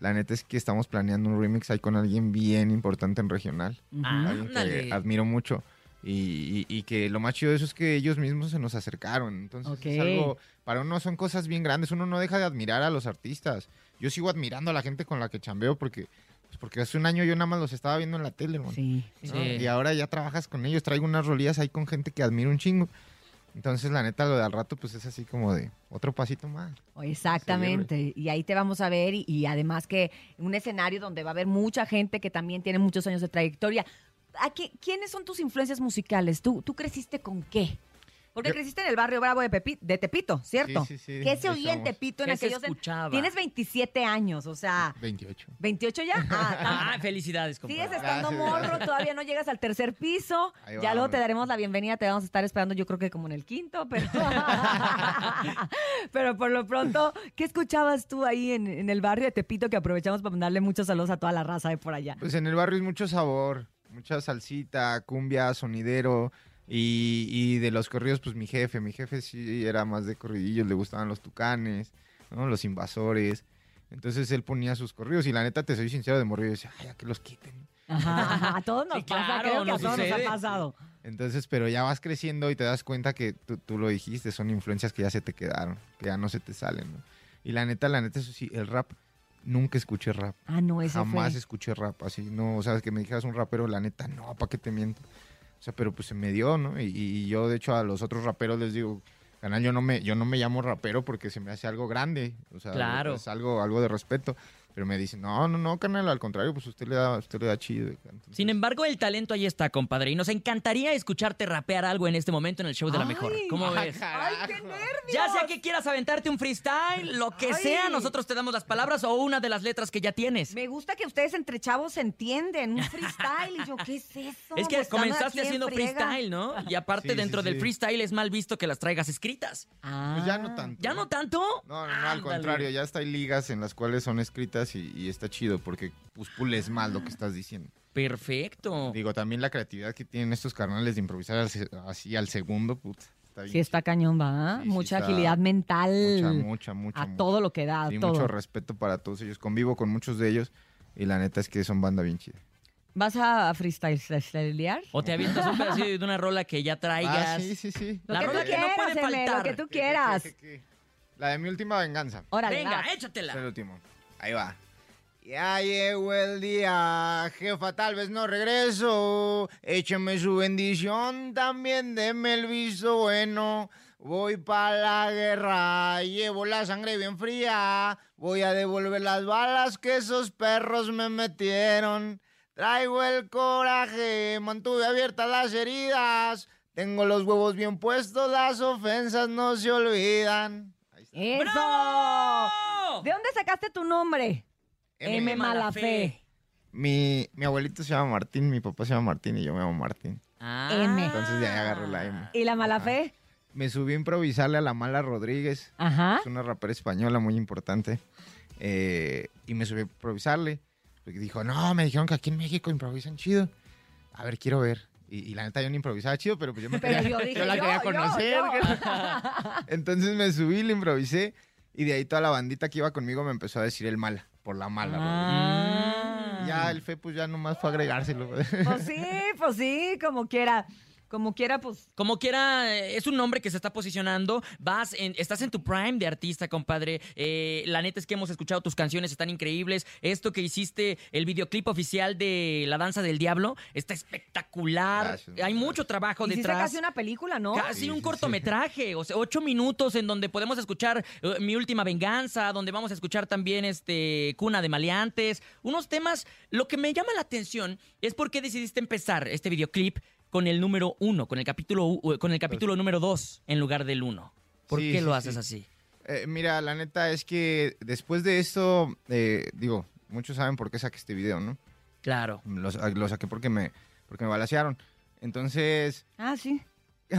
La neta es que estamos planeando un remix ahí con alguien bien importante en regional. Alguien que admiro mucho. Y, y- y que lo más chido de eso es que ellos mismos se nos acercaron. Entonces, Ok. es algo, para uno son cosas bien grandes. Uno no deja de admirar a los artistas. Yo sigo admirando a la gente con la que chambeo porque, pues porque hace un año yo nada más los estaba viendo en la tele, hermano. Sí. ¿no? Sí. Y ahora ya trabajas con ellos. Traigo unas rolillas ahí con gente que admiro un chingo. Entonces, la neta, lo de al rato, pues es así como de otro pasito más. Exactamente, y ahí te vamos a ver y, y además que un escenario donde va a haber mucha gente que también tiene muchos años de trayectoria. ¿A qué- ¿Quiénes son tus influencias musicales? ¿Tú, tú creciste con qué? Porque Yo- creciste en el barrio Bravo de, Pepi- de Tepito, ¿cierto? Sí, sí, sí, ¿Qué se oía en. Tepito en ¿Qué se aquellos? en- escuchaba? Tienes 27 años, o sea, 28. ¿28 ya? Ah, Ah, felicidades, Sigues estando Gracias, morro, gracias. todavía no llegas al tercer piso. Ya luego te daremos la bienvenida, te vamos a estar esperando, yo creo que como en el quinto, pero. pero por lo pronto, ¿qué escuchabas tú ahí en, en el barrio de Tepito? Que aprovechamos para mandarle muchos saludos a toda la raza de por allá. Pues en el barrio es mucho sabor, mucha salsita, cumbia, sonidero. Y, y de los corridos, pues mi jefe, mi jefe sí era más de corridillos, le gustaban los tucanes, ¿no? los invasores. Entonces él ponía sus corridos y la neta, te soy sincero, de morrillo, decía, ay, a que los quiten. Ajá, ajá, a todos nos Sí, pasa, claro, creo que a todos nos ha pasado. Entonces, pero ya vas creciendo y te das cuenta que tú, tú lo dijiste, son influencias que ya se te quedaron, que ya no se te salen, ¿no? Y la neta, la neta, eso sí, el rap, nunca escuché rap. Ah, no, Jamás fue. escuché rap, así, no, o sea, que me dijeras un rapero, la neta, no, ¿para qué te miento? O sea, pero pues se me dio, ¿no? Y, y yo, de hecho, a los otros raperos les digo, canal, yo no me, yo no me llamo rapero porque se me hace algo grande, o sea, Claro. es algo, algo de respeto. Pero me dicen, no, no, no, canal, al contrario, pues usted le da, usted le da chido. Entonces, Sin embargo, el talento ahí está, compadre. Y nos encantaría escucharte rapear algo en este momento en el show de la Ay. mejor. ¿Cómo Ah, ves? ¡Ay, qué nervios! Ya sea que quieras aventarte un freestyle, lo que Ay. sea, nosotros te damos las palabras o una de las letras que ya tienes. Me gusta que ustedes entre chavos se entienden, un freestyle. Y yo, ¿qué es eso? Es que Buscando comenzaste haciendo friega. freestyle, ¿no? Y aparte, Sí, sí, dentro del sí. freestyle es mal visto que las traigas escritas. Ah. Pues ya no tanto. ¿Ya no tanto? No, no, no, al contrario, ya está hay ligas en las cuales son escritas y, y está chido porque pues pules más lo que estás diciendo. Perfecto. Digo, también la creatividad que tienen estos carnales de improvisar así al segundo, puta, está bien Sí, está cañón, ¿va? Sí, sí, mucha está agilidad mental. Mucha, mucha, mucha. a mucha. todo lo que da, Sí, todo. mucho respeto para todos ellos. Convivo con muchos de ellos y la neta es que son banda bien chida. ¿Vas a freestylear? O te avientas un pedacito de una rola que ya traigas. Ah, sí, sí, sí. Lo La que tú rola que no quieras, puede Eme, faltar. Lo que tú ¿Qué, qué, quieras. qué, qué, qué? La de mi última venganza. Órale, Venga, vas. Es el échatela. último. Ahí va. Ya llegó el día, jefa, tal vez no regreso. Écheme su bendición, también deme el visto bueno. Voy para la guerra, llevo la sangre bien fría. Voy a devolver las balas que esos perros me metieron. Traigo el coraje, mantuve abiertas las heridas. Tengo los huevos bien puestos, las ofensas no se olvidan. ¡Eso! ¡Bravo! ¿De dónde sacaste tu nombre? M. M. Malafé. Mi, mi abuelito se llama Martín, mi papá se llama Martín y yo me llamo Martín. Ah. M. Entonces de ahí agarré la M. ¿Y la mala fe? Me subí a improvisarle a la Mala Rodríguez. Ajá. Es una rapera española muy importante. Eh, y me subí a improvisarle. Porque dijo, no, me dijeron que aquí en México improvisan chido. A ver, quiero ver. Y, y la neta yo no improvisaba chido, pero pues yo me Pero quería, yo yo, dije, la yo, quería yo, conocer. yo. Entonces me subí, le improvisé. Y de ahí toda la bandita que iba conmigo me empezó a decir el mala, por la mala. Ah. Ya el fe pues ya nomás fue agregárselo. Pues sí, pues sí, como quiera. Como quiera, pues. Como quiera, eh, es un nombre que se está posicionando. Vas en, estás en tu prime de artista, compadre. Eh, la neta es que hemos escuchado tus canciones, están increíbles. Esto que hiciste, el videoclip oficial de La Danza del Diablo, está espectacular. Gracias, Hay mucho trabajo Hiciste detrás. casi una película, ¿no? Casi Sí, un sí, cortometraje, o sea, ocho minutos en donde podemos escuchar eh, Mi Última Venganza, donde vamos a escuchar también este Cuna de Maleantes, unos temas. Lo que me llama la atención es por qué decidiste empezar este videoclip con el número uno, con el capítulo, con el capítulo número dos en lugar del uno. ¿Por Sí, qué sí, lo sí. haces así? Eh, mira, la neta es que después de esto, eh, digo, muchos saben por qué saqué este video, ¿no? Claro. Lo, sa- lo saqué porque me, porque me balacearon. Entonces... Ah, sí.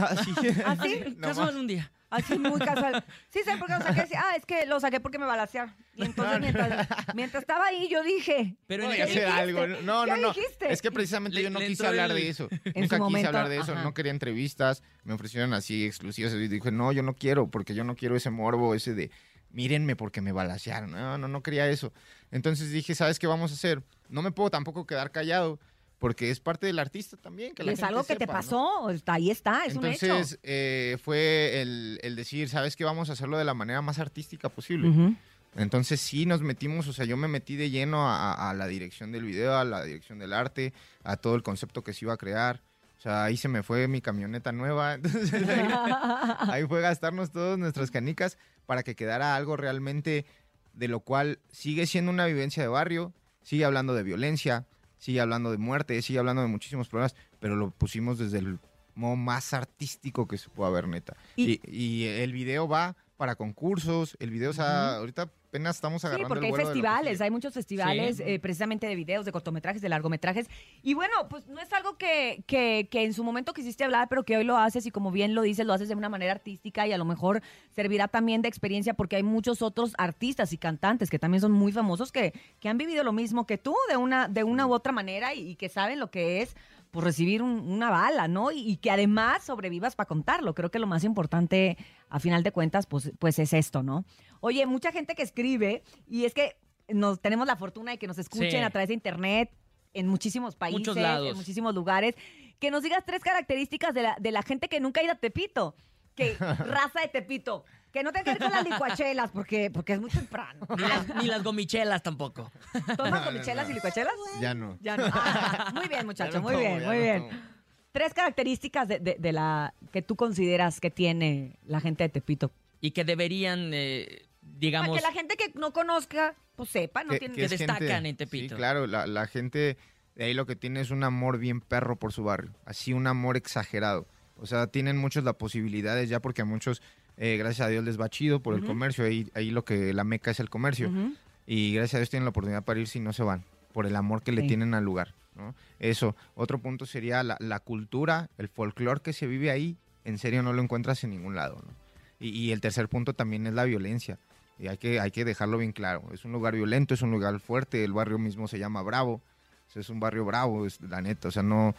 Así, ¿Ah, sí? No Casual más. un día. Así muy casual. Sí, sé por qué lo saqué. Sí, Ah, es que lo saqué porque me balacearon. Y entonces, mientras, mientras estaba ahí, yo dije. Pero en Voy el- a hacer dijiste? algo. No, ¿Qué no, no. dijiste? Es que precisamente Le- yo no quise hablar el- de eso. En Nunca quise hablar de eso. ajá. No quería entrevistas. Me ofrecieron así exclusivas. Y dije, no, yo no quiero, porque yo no quiero ese morbo, ese de mírenme porque me balacearon. No, no, no quería eso. Entonces dije, ¿sabes qué vamos a hacer? No me puedo tampoco quedar callado, porque es parte del artista también. Que Y la es gente algo que te pasó. Ahí está, es un hecho. Entonces eh, fue el, el decir, ¿sabes qué? Vamos a hacerlo de la manera más artística posible. Entonces sí nos metimos, o sea, yo me metí de lleno a, a- a la dirección del video, a la dirección del arte, a todo el concepto que se iba a crear. O sea, ahí se me fue mi camioneta nueva. Entonces ahí, ahí fue gastarnos todas nuestras canicas para que quedara algo realmente de lo cual sigue siendo una vivencia de barrio, sigue hablando de violencia, sigue hablando de muerte, sigue hablando de muchísimos problemas, pero lo pusimos desde el modo más artístico que se pueda ver, neta. Y- Y, y el video va para concursos, el video, o sea, ahorita apenas estamos Sí, agarrando porque el hay vuelo festivales, hay muchos festivales Sí. eh, precisamente de videos, de cortometrajes, de largometrajes. Y bueno, pues no es algo que, que, que en su momento quisiste hablar, pero que hoy lo haces y como bien lo dices, lo haces de una manera artística y a lo mejor servirá también de experiencia porque hay muchos otros artistas y cantantes que también son muy famosos que, que han vivido lo mismo que tú de una, de una u otra manera y, y que saben lo que es pues recibir un- una bala, ¿no? Y, y que además sobrevivas para contarlo. Creo que lo más importante, a final de cuentas, pues, pues es esto, ¿no? Oye, mucha gente que escribe, y es que nos tenemos la fortuna de que nos escuchen Sí. a través de internet en muchísimos países, en muchísimos lugares, que nos digas tres características de la, de la gente que nunca ha ido a Tepito. Que raza de Tepito. Que no tenga que ver con las licuachelas, porque, porque es muy temprano. Ni las, ni las gomichelas tampoco. ¿Tomas gomichelas y licuachelas? Ya no. Ya no. Ah, muy bien, Ya muchacho, no muy tomo, bien, ya muy no bien. tomo. Tres características de, de- de la que tú consideras que tiene la gente de Tepito. Y que deberían, eh, digamos... Para que la gente que no conozca, pues sepa, no Que- tiene que es destacan en Tepito. Sí, claro, la, la gente de ahí lo que tiene es un amor bien perro por su barrio, así un amor exagerado. O sea, tienen muchos las posibilidades ya porque a muchos, eh, gracias a Dios, les va chido por el comercio. Ahí, ahí lo que la meca es el comercio. Y gracias a Dios tienen la oportunidad para irse y no se van, por el amor que le tienen al lugar. ¿no? Eso. Otro punto sería la, la cultura, el folclore que se vive ahí, en serio no lo encuentras en ningún lado. ¿no? Y, y el tercer punto también es la violencia. Y hay que, hay que dejarlo bien claro. Es un lugar violento, es un lugar fuerte, el barrio mismo se llama Bravo. O sea, es un barrio bravo, es la neta. O sea, no...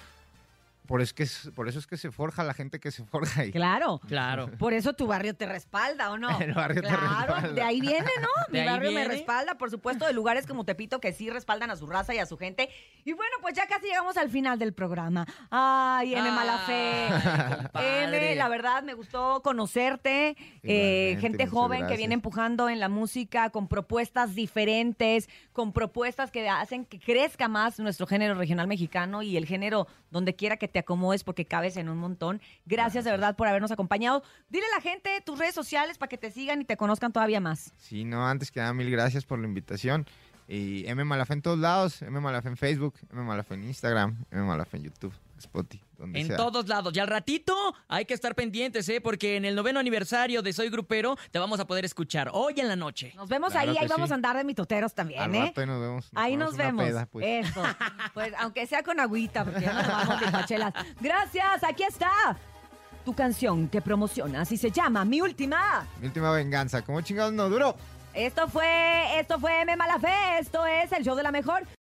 Por, es que es- por eso es que se forja la gente que se forja ahí. Claro. Claro. Por eso tu barrio te respalda, ¿o no? El barrio te claro, respalda. de ahí viene, ¿no? De Mi ahí barrio me respalda, por supuesto, de lugares como Tepito que sí respaldan a su raza y a su gente. Y bueno, pues ya casi llegamos al final del programa. Ay, M. Malafe. Ay, compadre. M, la verdad, me gustó conocerte. eh, gente joven que viene empujando en la música con propuestas diferentes, con propuestas que hacen que crezca más nuestro género regional mexicano y el género donde quiera que te acomodes porque cabes en un montón. Gracias de verdad por habernos acompañado. Dile a la gente tus redes sociales para que te sigan y te conozcan todavía más. Sí, no, antes que nada, mil gracias por la invitación. Y M Malafe en todos lados, M Malafe en Facebook, M Malafe en Instagram, M Malafe en YouTube, Spotify, donde En sea. todos lados. Y al ratito hay que estar pendientes, ¿eh? Porque en el noveno aniversario de Soy Grupero te vamos a poder escuchar hoy en la noche. Nos vemos Claro ahí, ahí vamos a andar de mitoteros también, Al ¿eh? rato ahí nos vemos. Ahí nos vemos. peda, pues. Eso. Pues aunque sea con agüita, porque ya nos vamos de pachelas. Gracias, aquí está tu canción que promocionas y se llama Mi Última. Mi última venganza. ¿Cómo chingados no duró? Esto fue, esto fue M Malafe, esto es el show de la mejor.